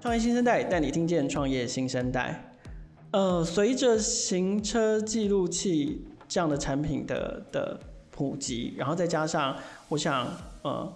创业新生代带你听见创业新生代。呃，随着行车记录器这样的产品的的普及，然后再加上我想，呃，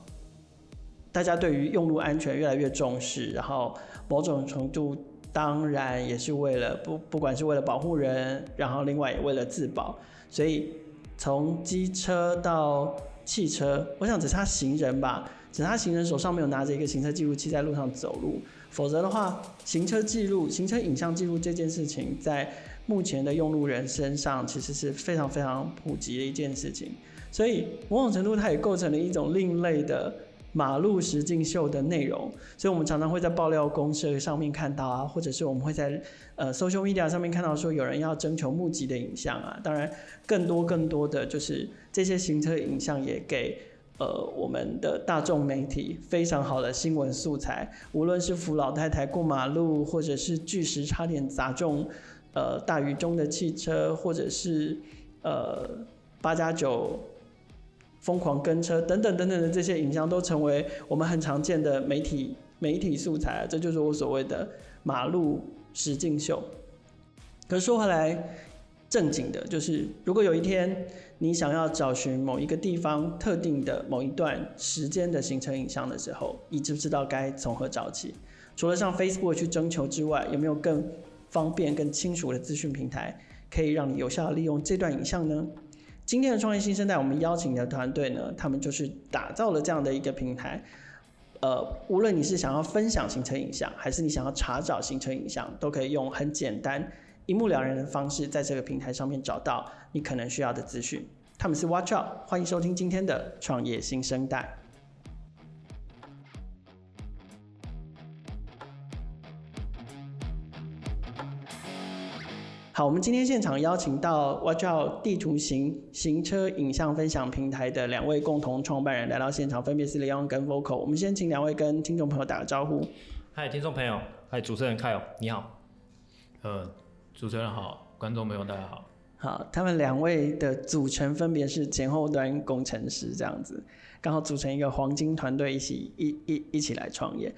大家对于用路安全越来越重视，然后某种程度当然也是为了不不管是为了保护人，然后另外也为了自保，所以从机车到汽车，我想只差行人吧。只差行人手上没有拿着一个行车记录器在路上走路，否则的话，行车记录、行车影像记录这件事情，在目前的用路人身上其实是非常非常普及的一件事情。所以某种程度，它也构成了一种另类的马路实境秀的内容。所以我们常常会在爆料公社上面看到啊，或者是我们会在呃 social media 上面看到说有人要征求募集的影像啊。当然，更多更多的就是这些行车影像也给。呃，我们的大众媒体非常好的新闻素材，无论是扶老太太过马路，或者是巨石差点砸中呃大雨中的汽车，或者是呃八加九疯狂跟车等等等等的这些影像，都成为我们很常见的媒体媒体素材。这就是我所谓的马路实境秀。可是说回来。正经的，就是如果有一天你想要找寻某一个地方特定的某一段时间的行车影像的时候，你知不知道该从何找起？除了上 Facebook 去征求之外，有没有更方便、更清楚的资讯平台，可以让你有效的利用这段影像呢？今天的创业新生代，我们邀请的团队呢，他们就是打造了这样的一个平台。呃，无论你是想要分享行车影像，还是你想要查找行车影像，都可以用很简单。一目了然的方式，在这个平台上面找到你可能需要的资讯。他们是 Watch Out，欢迎收听今天的创业新生代。好，我们今天现场邀请到 Watch Out 地图行行车影像分享平台的两位共同创办人来到现场，分别是 Leon 跟 Vocal。我们先请两位跟听众朋友打个招呼。嗨，听众朋友，嗨，主持人 Kyle，你好。呃。主持人好，观众朋友大家好。好，他们两位的组成分别是前后端工程师，这样子，刚好组成一个黄金团队，一起一一一起来创业。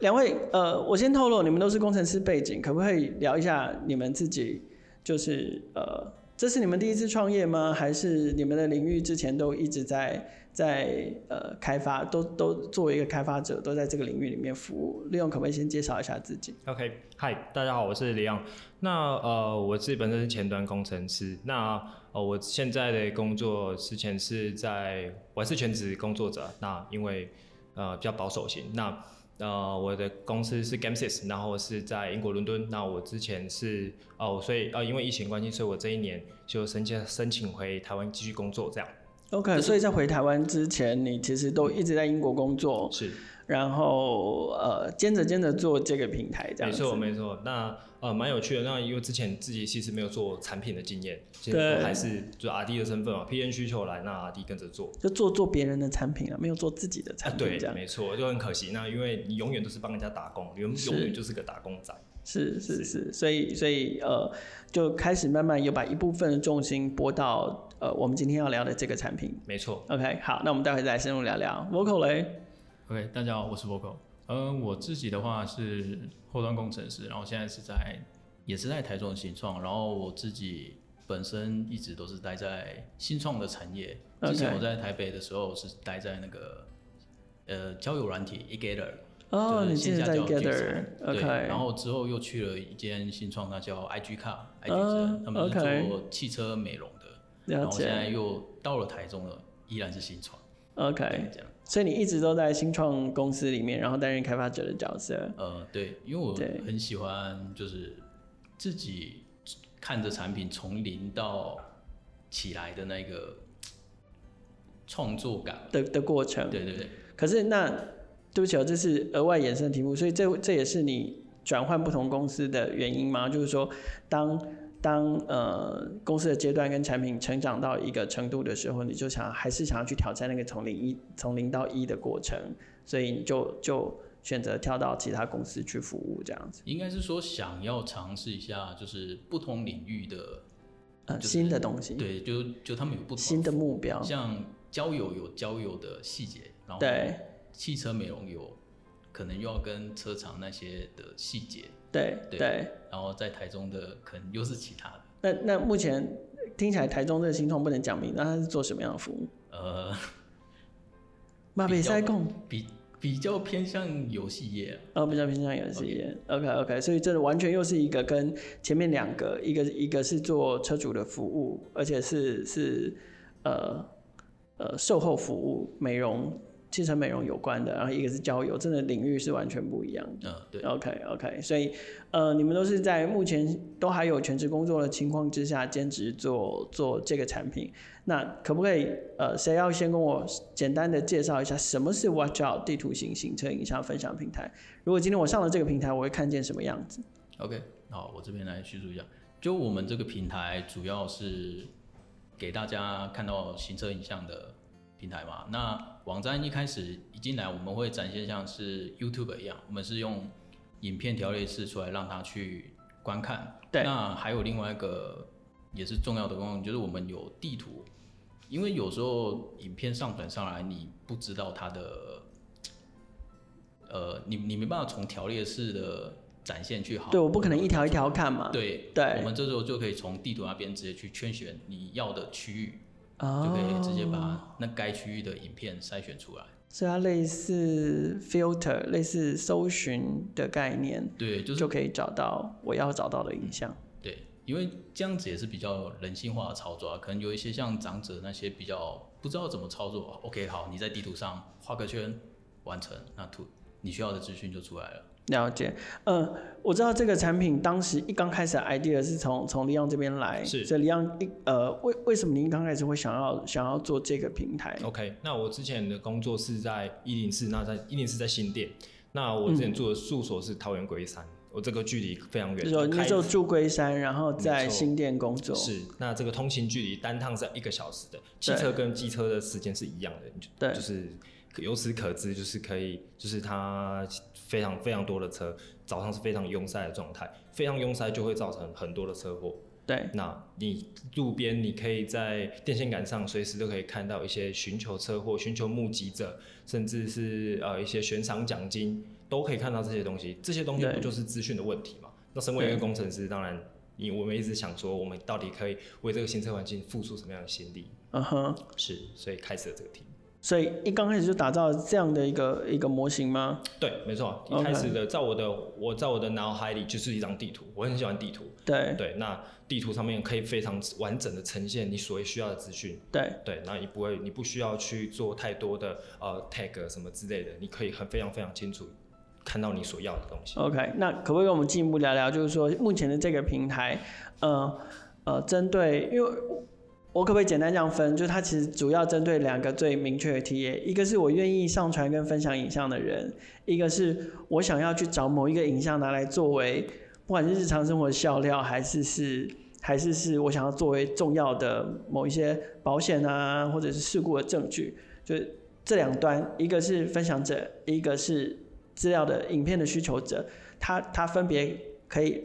两位，呃，我先透露，你们都是工程师背景，可不可以聊一下你们自己？就是呃，这是你们第一次创业吗？还是你们的领域之前都一直在？在呃开发都都作为一个开发者，都在这个领域里面服务。利用可不可以先介绍一下自己？OK，嗨，大家好，我是李昂。那呃，我自己本身是前端工程师。那呃，我现在的工作之前是在，我还是全职工作者。那因为呃比较保守型。那呃，我的公司是 Gamesys，然后是在英国伦敦。那我之前是哦、呃，所以呃因为疫情关系，所以我这一年就申请申请回台湾继续工作这样。OK，所以在回台湾之前，你其实都一直在英国工作，是，然后呃，兼着兼着做这个平台，这样。没错，没错。那呃，蛮有趣的。那因为之前自己其实没有做产品的经验，其实还是就 RD 的身份嘛，P N 需求来，那 RD 跟着做，就做做别人的产品啊，没有做自己的产品，这样。啊、对，没错，就很可惜。那因为你永远都是帮人家打工，你永远就是个打工仔。是是是，所以所以呃，就开始慢慢有把一部分的重心拨到呃，我们今天要聊的这个产品。没错。OK，好，那我们待会再深入聊聊。Vocal 嘞？OK，大家好，我是 Vocal。嗯、呃，我自己的话是后端工程师，然后现在是在也是在台中的新创，然后我自己本身一直都是待在新创的产业。之前我在台北的时候是待在那个呃交友软体 eGather 哦，oh, 你现在在 Gather，OK，然后之后又去了一间新创，那叫 IG Car，IG Car，他们是做汽车美容的，然后现在又到了台中了，依然是新创，OK，这样，所以你一直都在新创公司里面，然后担任开发者的角色，呃，对，因为我很喜欢就是自己看着产品从零到起来的那个创作感。的的过程，对对对，可是那。对不起，这是额外衍生的题目，所以这这也是你转换不同公司的原因吗？就是说，当当呃公司的阶段跟产品成长到一个程度的时候，你就想还是想要去挑战那个从零一从零到一的过程，所以你就就选择跳到其他公司去服务这样子。应该是说想要尝试一下，就是不同领域的、呃就是、新的东西。对，就就他们有不同新的目标，像交友有交友的细节，然后对。汽车美容有可能又要跟车厂那些的细节。对对，对。然后在台中的可能又是其他的。那那目前听起来台中这个新创不能讲明，那他是做什么样的服务？呃，马北塞控比。比较偏向游戏业，哦，比较偏向游戏业。OK OK，所以这完全又是一个跟前面两个，一个一个是做车主的服务，而且是是呃呃售后服务、美容。汽车美容有关的，然后一个是交友，真的领域是完全不一样的。嗯，对。OK OK，所以呃，你们都是在目前都还有全职工作的情况之下兼职做做这个产品。那可不可以呃，谁要先跟我简单的介绍一下什么是 Watch Out 地图型行车影像分享平台？如果今天我上了这个平台，我会看见什么样子？OK，好，我这边来叙述一下。就我们这个平台主要是给大家看到行车影像的。平台嘛，那网站一开始一进来，我们会展现像是 YouTube 一样，我们是用影片条列式出来让他去观看。对。那还有另外一个也是重要的功能，就是我们有地图，因为有时候影片上传上来，你不知道它的，呃，你你没办法从条列式的展现去好。对，我不可能一条一条看嘛。对对。我们这时候就可以从地图那边直接去圈选你要的区域。就可以直接把那该区域的影片筛选出来，是它类似 filter，类似搜寻的概念，对，就是就可以找到我要找到的影像。对，因为这样子也是比较人性化的操作啊，可能有一些像长者那些比较不知道怎么操作。OK，好，你在地图上画个圈，完成，那图你需要的资讯就出来了。了解，呃，我知道这个产品当时一刚开始的 idea 是从从李昂这边来，是，所以李阳一呃，为为什么您刚开始会想要想要做这个平台？OK，那我之前的工作是在一零四，那在一零四在新店，那我之前住的住所是桃园龟山，嗯、我这个距离非常远，就是说那时候住龟山，然后在新店工作，是，那这个通勤距离单趟是一个小时的，汽车跟机车的时间是一样的，对，就是。由此可知，就是可以，就是它非常非常多的车，早上是非常拥塞的状态，非常拥塞就会造成很多的车祸。对，那你路边你可以在电线杆上随时都可以看到一些寻求车祸、寻求目击者，甚至是呃一些悬赏奖金，都可以看到这些东西。这些东西不就是资讯的问题吗？那身为一个工程师，当然你我们一直想说，我们到底可以为这个行车环境付出什么样的心力？嗯哼，是，所以开始了这个题。所以一刚开始就打造这样的一个一个模型吗？对，没错。一开始的，在我的我在我的脑海里就是一张地图，我很喜欢地图。对对，那地图上面可以非常完整的呈现你所需要的资讯。对对，那你不会，你不需要去做太多的呃 tag 什么之类的，你可以很非常非常清楚看到你所要的东西。OK，那可不可以跟我们进一步聊聊，就是说目前的这个平台，呃呃，针对因为。我可不可以简单这样分？就是它其实主要针对两个最明确的 TA，一个是我愿意上传跟分享影像的人，一个是我想要去找某一个影像拿来作为，不管是日常生活的笑料，还是是还是是我想要作为重要的某一些保险啊，或者是事故的证据，就这两端，一个是分享者，一个是资料的影片的需求者，他他分别可以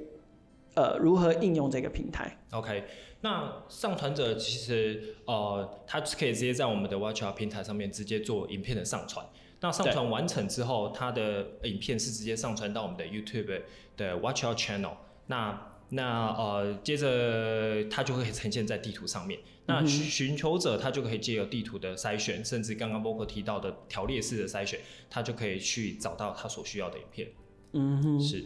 呃如何应用这个平台？OK。那上传者其实呃，他可以直接在我们的 Watch 平台上面直接做影片的上传。那上传完成之后，他的影片是直接上传到我们的 YouTube 的 Watch Out Channel 那。那那呃，接着他就会呈现在地图上面。那寻求者他就可以借由地图的筛选，甚至刚刚 Vocal 提到的条列式的筛选，他就可以去找到他所需要的影片。嗯哼，是。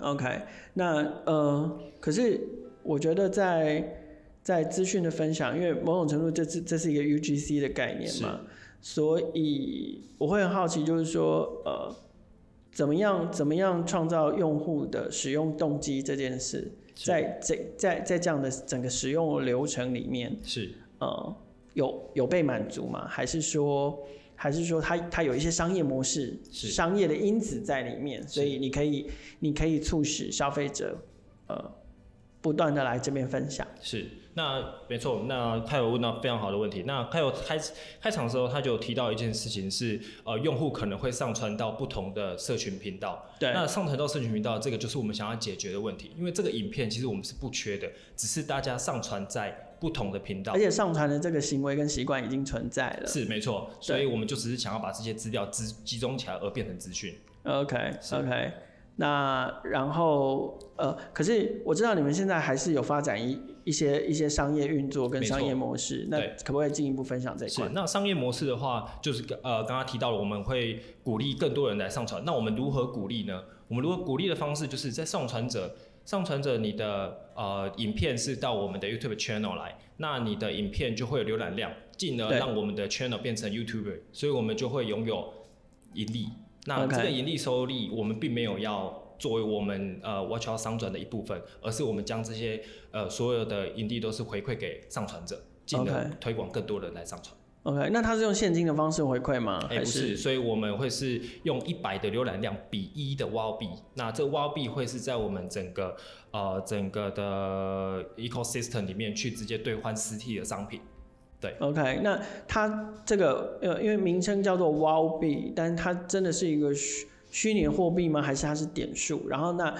OK，那呃，可是。我觉得在在资讯的分享，因为某种程度这是这是一个 UGC 的概念嘛，所以我会很好奇，就是说呃，怎么样怎么样创造用户的使用动机这件事，在这在在这样的整个使用流程里面是呃有有被满足吗？还是说还是说它它有一些商业模式、商业的因子在里面，所以你可以你可以促使消费者呃。不断的来这边分享，是，那没错，那他有问到非常好的问题。那他有开开场的时候，他就有提到一件事情是，呃，用户可能会上传到不同的社群频道。对，那上传到社群频道，这个就是我们想要解决的问题。因为这个影片其实我们是不缺的，只是大家上传在不同的频道，而且上传的这个行为跟习惯已经存在了。是没错，所以我们就只是想要把这些资料集集中起来而变成资讯。OK OK，那然后呃，可是我知道你们现在还是有发展一一些一些商业运作跟商业模式，那可不可以进一步分享这一块？是，那商业模式的话，就是呃刚刚提到了，我们会鼓励更多人来上传。那我们如何鼓励呢？我们如何鼓励的方式，就是在上传者上传者你的呃影片是到我们的 YouTube channel 来，那你的影片就会有浏览量，进而让我们的 channel 变成 YouTuber，所以我们就会拥有盈利。那这个盈利收益，我们并没有要作为我们呃 Watch Out 商转的一部分，而是我们将这些呃所有的盈利都是回馈给上传者，进而推广更多人来上传。OK，那他是用现金的方式回馈吗？哎，不是，所以我们会是用一百的浏览量比一的 WOW 币，那这个 WOW 币会是在我们整个呃整个的 ecosystem 里面去直接兑换实体的商品。对，OK，那它这个呃，因为名称叫做 WOW 币，但是它真的是一个虚虚拟货币吗？还是它是点数？然后那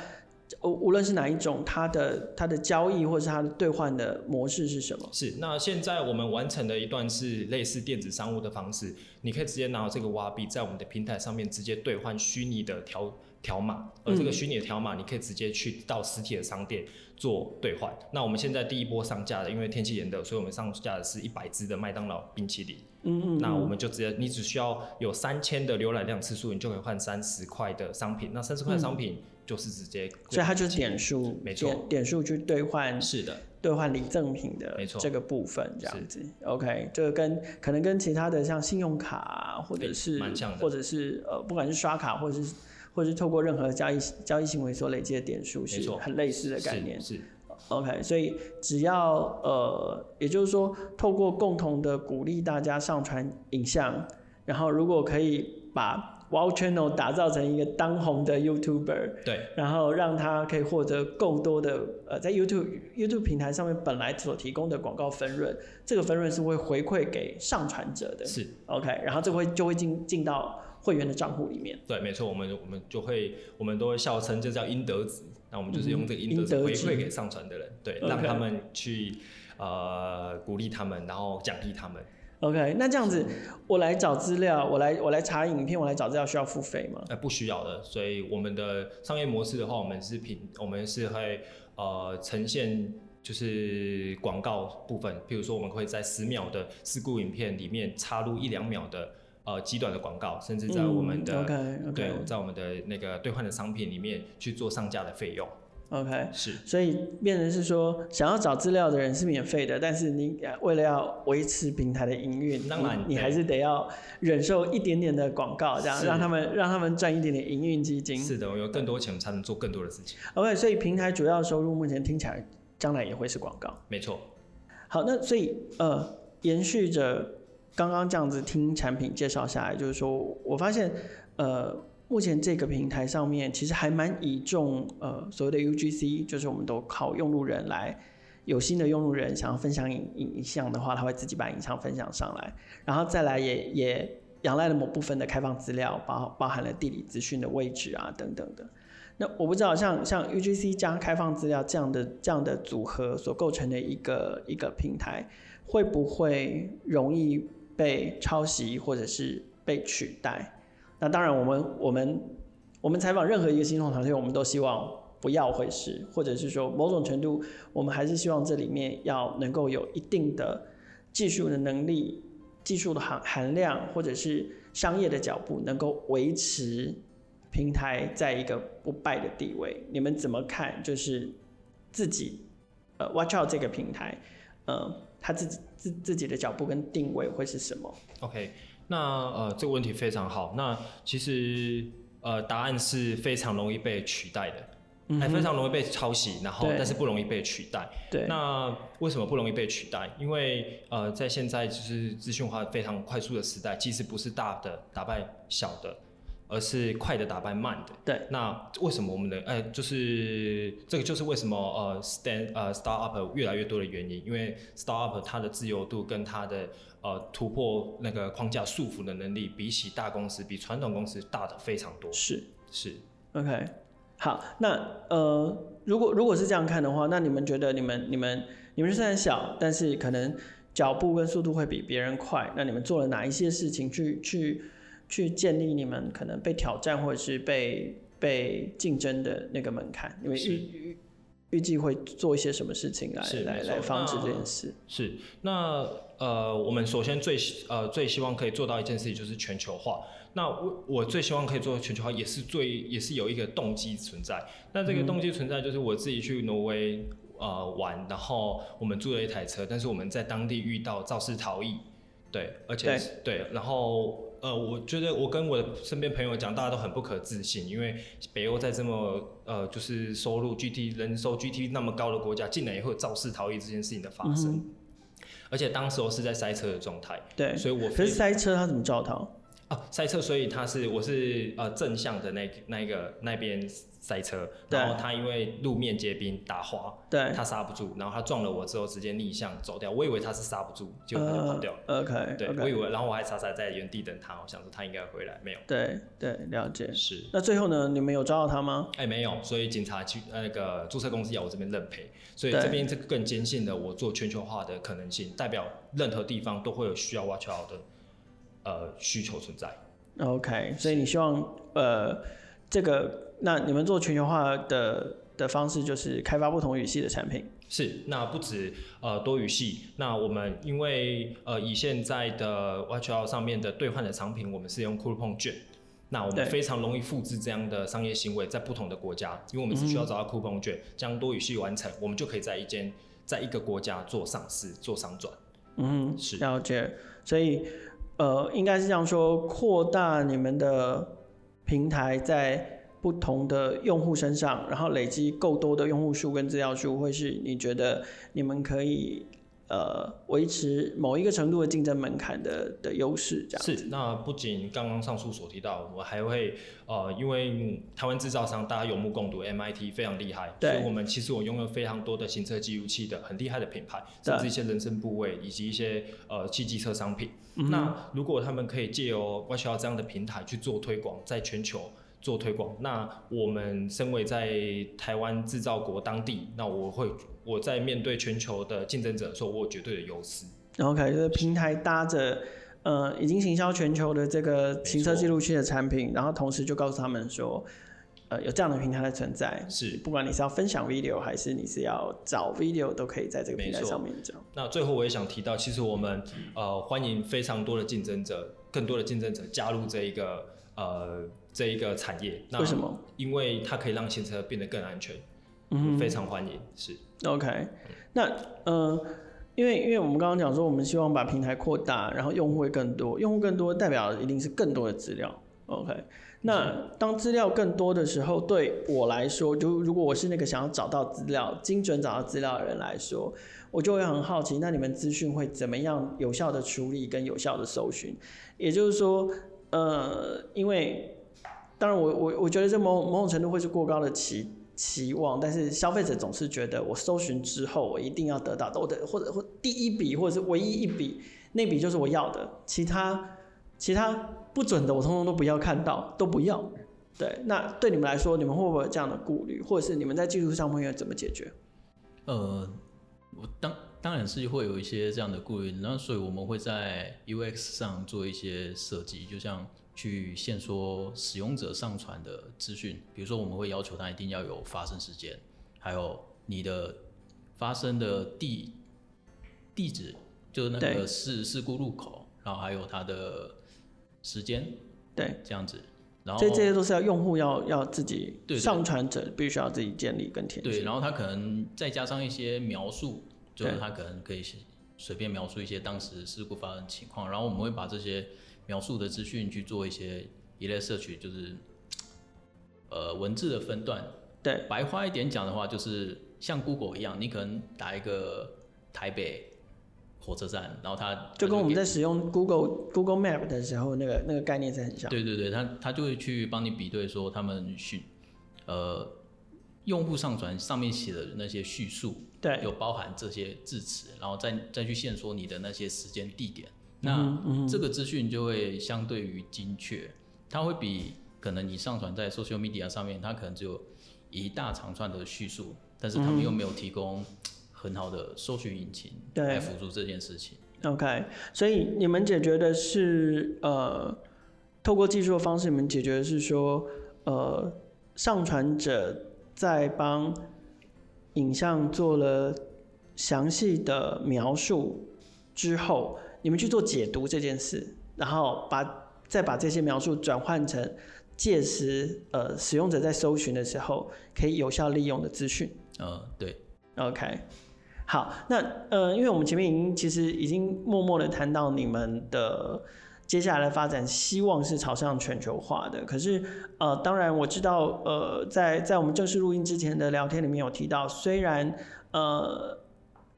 无无论是哪一种，它的它的交易或是它的兑换的模式是什么？是，那现在我们完成的一段是类似电子商务的方式，你可以直接拿到这个 WOW 币，在我们的平台上面直接兑换虚拟的条条码，而这个虚拟的条码，你可以直接去到实体的商店做兑换。那我们现在第一波上架的，因为天气炎热，所以我们上架的是一百支的麦当劳冰淇淋。嗯，嗯嗯。那我们就直接，你只需要有三千的浏览量次数，你就可以换三十块的商品。那三十块的商品就是直接，所以它就是点数，没错，点数去兑换。是的。兑换礼赠品的，没错，这个部分这样子。OK，这个跟可能跟其他的像信用卡啊，或者是，或者是呃，不管是刷卡或者是。或是透过任何交易交易行为所累积的点数，是很类似的概念。是，OK，所以只要呃，也就是说，透过共同的鼓励大家上传影像，然后如果可以把 WOW Channel 打造成一个当红的 YouTuber，对，然后让他可以获得更多的呃，在 YouTube YouTube 平台上面本来所提供的广告分润，这个分润是会回馈给上传者的。是，OK，然后这会就会进进到。会员的账户里面，对，没错，我们我们就会，我们都会笑称这叫阴德值，那我们就是用这个阴德值回馈给上传的人，对让他们去呃鼓励他们，然后奖励他们。OK，那这样子，我来找资料，我来我来查影片，我来找资料需要付费吗？呃，不需要的，所以我们的商业模式的话，我们是平我们是会呃呈现就是广告部分，譬如说我们会在十秒的事故影片里面插入一两秒的。呃，极短的广告，甚至在我们的、嗯、okay, okay. 对，在我们的那个兑换的商品里面去做上架的费用。OK，是，所以变成是说，想要找资料的人是免费的，但是你为了要维持平台的营运，当然你还是得要忍受一点点的广告，这样让他们让他们赚一点点营运基金。是的，我有更多钱才能做更多的事情。OK，所以平台主要收入目前听起来，将来也会是广告。没错。好，那所以呃，延续着。刚刚这样子听产品介绍下来，就是说我发现，呃，目前这个平台上面其实还蛮倚重呃所谓的 UGC，就是我们都靠用路人来，有新的用路人想要分享影影像的话，他会自己把影像分享上来，然后再来也也仰赖了某部分的开放资料，包包含了地理资讯的位置啊等等的。那我不知道像像 UGC 加开放资料这样的这样的组合所构成的一个一个平台，会不会容易被抄袭或者是被取代，那当然我们我们我们采访任何一个新创团队，我们都希望不要会是，或者是说某种程度，我们还是希望这里面要能够有一定的技术的能力、技术的含含量，或者是商业的脚步，能够维持平台在一个不败的地位。你们怎么看？就是自己呃，Watch Out 这个平台，呃。他自己自自己的脚步跟定位会是什么？OK，那呃这个问题非常好。那其实呃答案是非常容易被取代的，还、嗯、非常容易被抄袭，然后但是不容易被取代。对。那为什么不容易被取代？因为呃在现在就是资讯化非常快速的时代，其实不是大的打败小的。而是快的打败慢的。对。那为什么我们的哎、欸，就是这个就是为什么呃，stand 呃，startup 越来越多的原因，因为 startup 它的自由度跟它的呃突破那个框架束缚的能力，比起大公司，比传统公司大的非常多。是是。OK，好，那呃，如果如果是这样看的话，那你们觉得你们你们你们虽然小，但是可能脚步跟速度会比别人快，那你们做了哪一些事情去去？去建立你们可能被挑战或者是被被竞争的那个门槛？因为预预预计会做一些什么事情来来来防止这件事？是那呃，我们首先最呃最希望可以做到一件事情就是全球化。那我我最希望可以做全球化，也是最也是有一个动机存在。那这个动机存在就是我自己去挪威呃玩，然后我们租了一台车，但是我们在当地遇到肇事逃逸，对，而且对，对，然后呃，我觉得我跟我的身边朋友讲，大家都很不可置信，因为北欧在这么呃就是收入 GT 人收 GT 那么高的国家，竟然也会有肇事逃逸这件事情的发生，嗯、而且当时候是在塞车的状态，对，所以我可是塞车他怎么肇逃？啊，塞车，所以他是我是呃正向的那那个那边塞车，然后他因为路面结冰打滑，对，他刹不住，然后他撞了我之后直接逆向走掉，我以为他是刹不住，结果他就跑掉了。Uh, OK，对，okay. 我以为，然后我还傻傻在原地等他，我想说他应该回来，没有。对对，了解。是。那最后呢？你们有抓到他吗？哎，没有，所以警察去那个租车公司要我这边认赔，所以这边这更坚信了我做全球化的可能性，代表任何地方都会有需要 watch out 的呃需求存在。OK，所以你希望呃，这个那你们做全球化的的方式就是开发不同语系的产品。是，那不止呃多语系，那我们因为呃以现在的 WatchOut 上面的兑换的产品，我们是用 Coupon 券，那我们非常容易复制这样的商业行为在不同的国家，因为我们只需要找到 Coupon 券，将、嗯、多语系完成，我们就可以在一间在一个国家做上市做商转。嗯，是了解，所以。呃，应该是这样说，扩大你们的平台在不同的用户身上，然后累积够多的用户数跟资料数，会是你觉得你们可以。呃，维持某一个程度的竞争门槛的的优势，这样是。那不仅刚刚上述所提到，我还会呃，因为台湾制造商大家有目共睹，MIT 非常厉害，所以我们其实我拥有非常多的行车记录器的很厉害的品牌，甚至一些人身部位以及一些呃汽机车商品。嗯、那如果他们可以借由 Watchout 这样的平台去做推广，在全球做推广，那我们身为在台湾制造国当地，那我会。我在面对全球的竞争者的时候，我有绝对的优势。OK，就是平台搭着，呃，已经行销全球的这个行车记录器的产品，然后同时就告诉他们说，呃，有这样的平台的存在。是，不管你是要分享 video，还是你是要找 video，都可以在这个平台上面找。那最后我也想提到，其实我们呃欢迎非常多的竞争者，更多的竞争者加入这一个呃这一个产业。为什么？因为它可以让行车变得更安全。嗯，非常欢迎。是。OK，那呃，因为因为我们刚刚讲说，我们希望把平台扩大，然后用户会更多，用户更多代表一定是更多的资料。OK，那当资料更多的时候，对我来说，就如果我是那个想要找到资料、精准找到资料的人来说，我就会很好奇，那你们资讯会怎么样有效的处理跟有效的搜寻？也就是说，呃，因为当然我我我觉得这某某种程度会是过高的期。期望，但是消费者总是觉得我搜寻之后，我一定要得到，我的或者或第一笔或者是唯一一笔，那笔就是我要的，其他其他不准的我通通都不要看到，都不要。对，那对你们来说，你们会不会有这样的顾虑，或者是你们在技术上会怎么解决？呃，我当当然是会有一些这样的顾虑，那所以我们会在 UX 上做一些设计，就像。去限缩使用者上传的资讯，比如说我们会要求他一定要有发生时间，还有你的发生的地地址，就是那个事事故入口，然后还有它的时间，对，这样子。然后这这些都是要用户要要自己上传者必须要自己建立跟填写。对，然后他可能再加上一些描述，就是他可能可以随便描述一些当时事故发生的情况，然后我们会把这些。描述的资讯去做一些一类摄取，就是呃文字的分段。对，白话一点讲的话，就是像 Google 一样，你可能打一个台北火车站，然后它就，就跟我们在使用 Google Google Map 的时候，那个那个概念是很像。对对对，它它就会去帮你比对说他们叙呃用户上传上面写的那些叙述，对，有包含这些字词，然后再再去线索你的那些时间地点。那这个资讯就会相对于精确，它会比可能你上传在 social media 上面，它可能只有一大长串的叙述，但是他们又没有提供很好的搜寻引擎来辅助这件事情。OK，所以你们解决的是呃。透过技术的方式，你们解决的是说，呃，上传者在帮影像做了详细的描述之后，你们去做解读这件事，然后把再把这些描述转换成届时呃使用者在搜寻的时候可以有效利用的资讯。呃，对，OK。好，那呃，因为我们前面已经其实已经默默的谈到你们的接下来的发展，希望是朝向全球化的。可是呃，当然我知道呃，在在我们正式录音之前的聊天里面有提到，虽然呃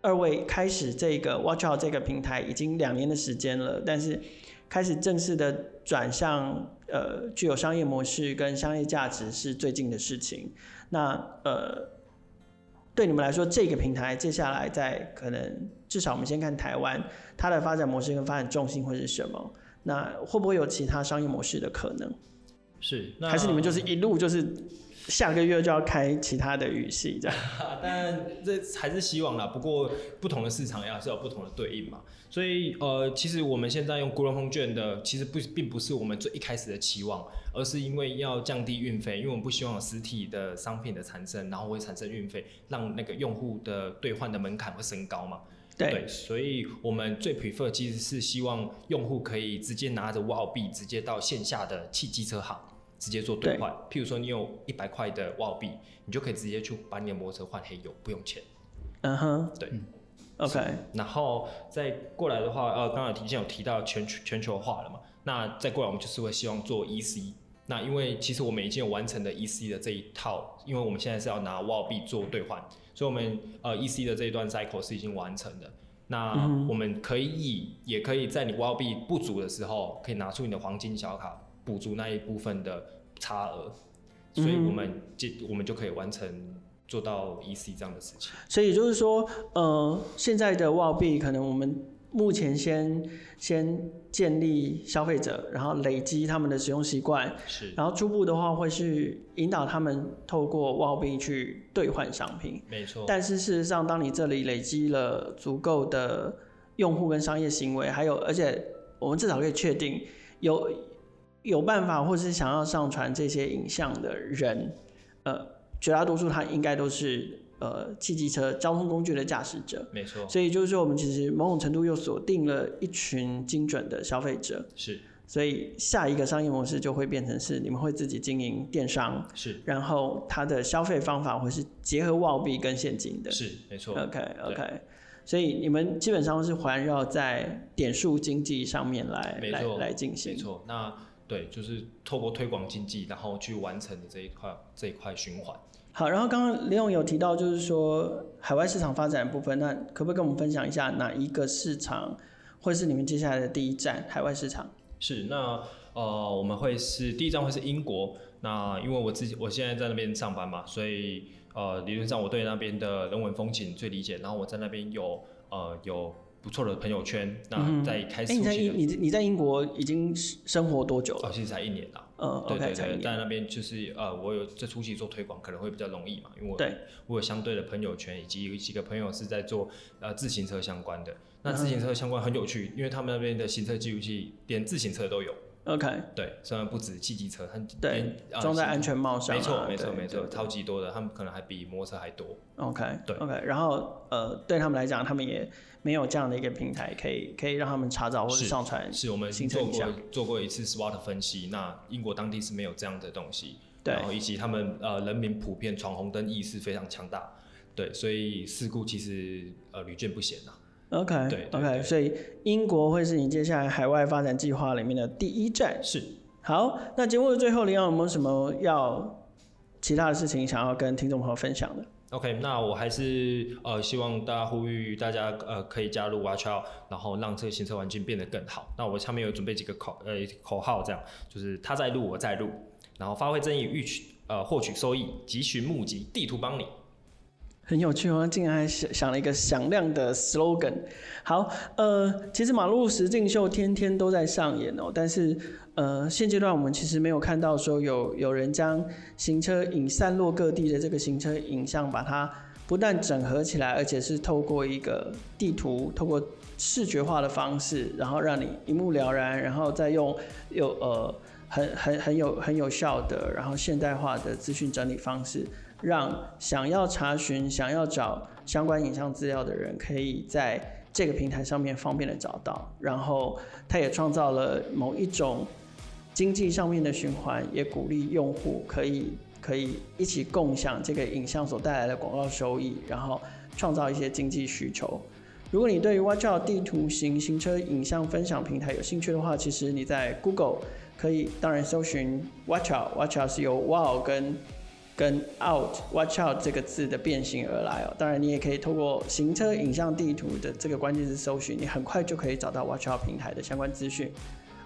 二位开始这个 Watch Out 这个平台已经两年的时间了，但是开始正式的转向呃具有商业模式跟商业价值是最近的事情。那呃。对你们来说，这个平台接下来在可能至少我们先看台湾，它的发展模式跟发展重心会是什么？那会不会有其他商业模式的可能？是，还是你们就是一路就是下个月就要开其他的语系这样？但这还是希望啦。不过不同的市场也是有不同的对应嘛。所以呃，其实我们现在用 Google 风券的，其实不并不是我们最一开始的期望。而是因为要降低运费，因为我们不希望有实体的商品的产生，然后会产生运费，让那个用户的兑换的门槛会升高嘛。对，对，所以我们最 prefer 其实是希望用户可以直接拿着 WOW 币，直接到线下的汽机车行直接做兑换。譬如说你有一百块的 WOW 币，你就可以直接去把你的摩托车换黑油，不用钱。嗯哼，对。OK，然后再过来的话，呃，刚才提前有提到全球全球化了嘛？那再过来，我们就是会希望做 EC。那因为其实我们已经有完成的 EC 的这一套，因为我们现在是要拿 WOW 币做兑换，所以我们呃 EC 的这一段 cycle 是已经完成的。那我们可以也可以在你 WOW 币不足的时候，可以拿出你的黄金小卡补足那一部分的差额，所以我们就我们就可以完成做到 EC 这样的事情。所以就是说，呃，现在的 WOW 币可能我们。目前先先建立消费者，然后累积他们的使用习惯，是，然后初步的话会是引导他们透过 WOW 币去兑换商品，没错。但是事实上，当你这里累积了足够的用户跟商业行为，还有而且我们至少可以确定有有办法或是想要上传这些影像的人，呃，绝大多数他应该都是。呃，汽机车交通工具的驾驶者，没错。所以就是说，我们其实某种程度又锁定了一群精准的消费者。是。所以下一个商业模式就会变成是你们会自己经营电商。是。然后它的消费方法会是结合 WOW 币跟现金的。是，没错。OK OK。所以你们基本上是环绕在点数经济上面来来来进行。没错。那对，就是透过推广经济，然后去完成的这一块这一块循环。好，然后刚刚李勇有提到，就是说海外市场发展的部分，那可不可以跟我们分享一下哪一个市场会是你们接下来的第一站？海外市场是那呃，我们会是第一站会是英国。那因为我自己我现在在那边上班嘛，所以呃，理论上我对那边的人文风情最理解。然后我在那边有呃有不错的朋友圈。那在开始，哎、嗯，你在英你你在英国已经生活多久了？哦，其实才一年啦。呃，对对对，在那边就是呃，我有在初期做推广，可能会比较容易嘛，因为我对我有相对的朋友圈，以及有几个朋友是在做呃自行车相关的。那自行车相关很有趣，因为他们那边的行车记录器连自行车都有。OK，对，虽然不止汽机车，它对装在安全帽上，没错没错没错，超级多的，他们可能还比摩托车还多。OK，对 OK，然后呃，对他们来讲，他们也没有这样的一个平台，可以可以让他们查找或者上传。是我们做过做过一次 SWOT 分析，那英国当地是没有这样的东西，对，然后以及他们呃人民普遍闯红灯意识非常强大，对，所以事故其实呃屡见不鲜呐。OK，对，对，对，OK，所以英国会是你接下来海外发展计划里面的第一站。是。好，那节目的最后，李阳有没有什么要其他的事情想要跟听众朋友分享的？OK，那我还是呃希望大家呼吁大家呃可以加入 Watch Out，然后让这个行车环境变得更好。那我下面有准备几个口呃口号，这样就是他在录我在录，然后发挥正义，欲取呃获取收益，急寻募集地图帮你。很有趣哦，竟然还想想了一个响亮的 slogan。好，呃，其实马路实境秀天天都在上演哦，但是呃，现阶段我们其实没有看到说有有人将行车影散落各地的这个行车影像，把它不但整合起来，而且是透过一个地图，透过视觉化的方式，然后让你一目了然，然后再用有呃很很很有很有效的，然后现代化的资讯整理方式，让想要查询、想要找相关影像资料的人，可以在这个平台上面方便的找到。然后，它也创造了某一种经济上面的循环，也鼓励用户可以可以一起共享这个影像所带来的广告收益，然后创造一些经济需求。如果你对于 Watch Out 地图型行车影像分享平台有兴趣的话，其实你在 Google 可以当然搜寻 Watch Out，Watch Out 是由 Wow 跟跟 Out Watch Out 这个字的变形而来哦。当然，你也可以透过行车影像地图的这个关键字搜寻，你很快就可以找到 Watch Out 平台的相关资讯。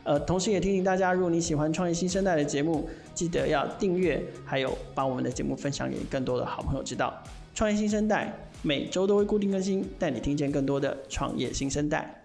呃，同时也提醒大家，如果你喜欢创业新生代的节目，记得要订阅，还有把我们的节目分享给更多的好朋友知道。创业新生代。每周都会固定更新，带你听见更多的创业新生代。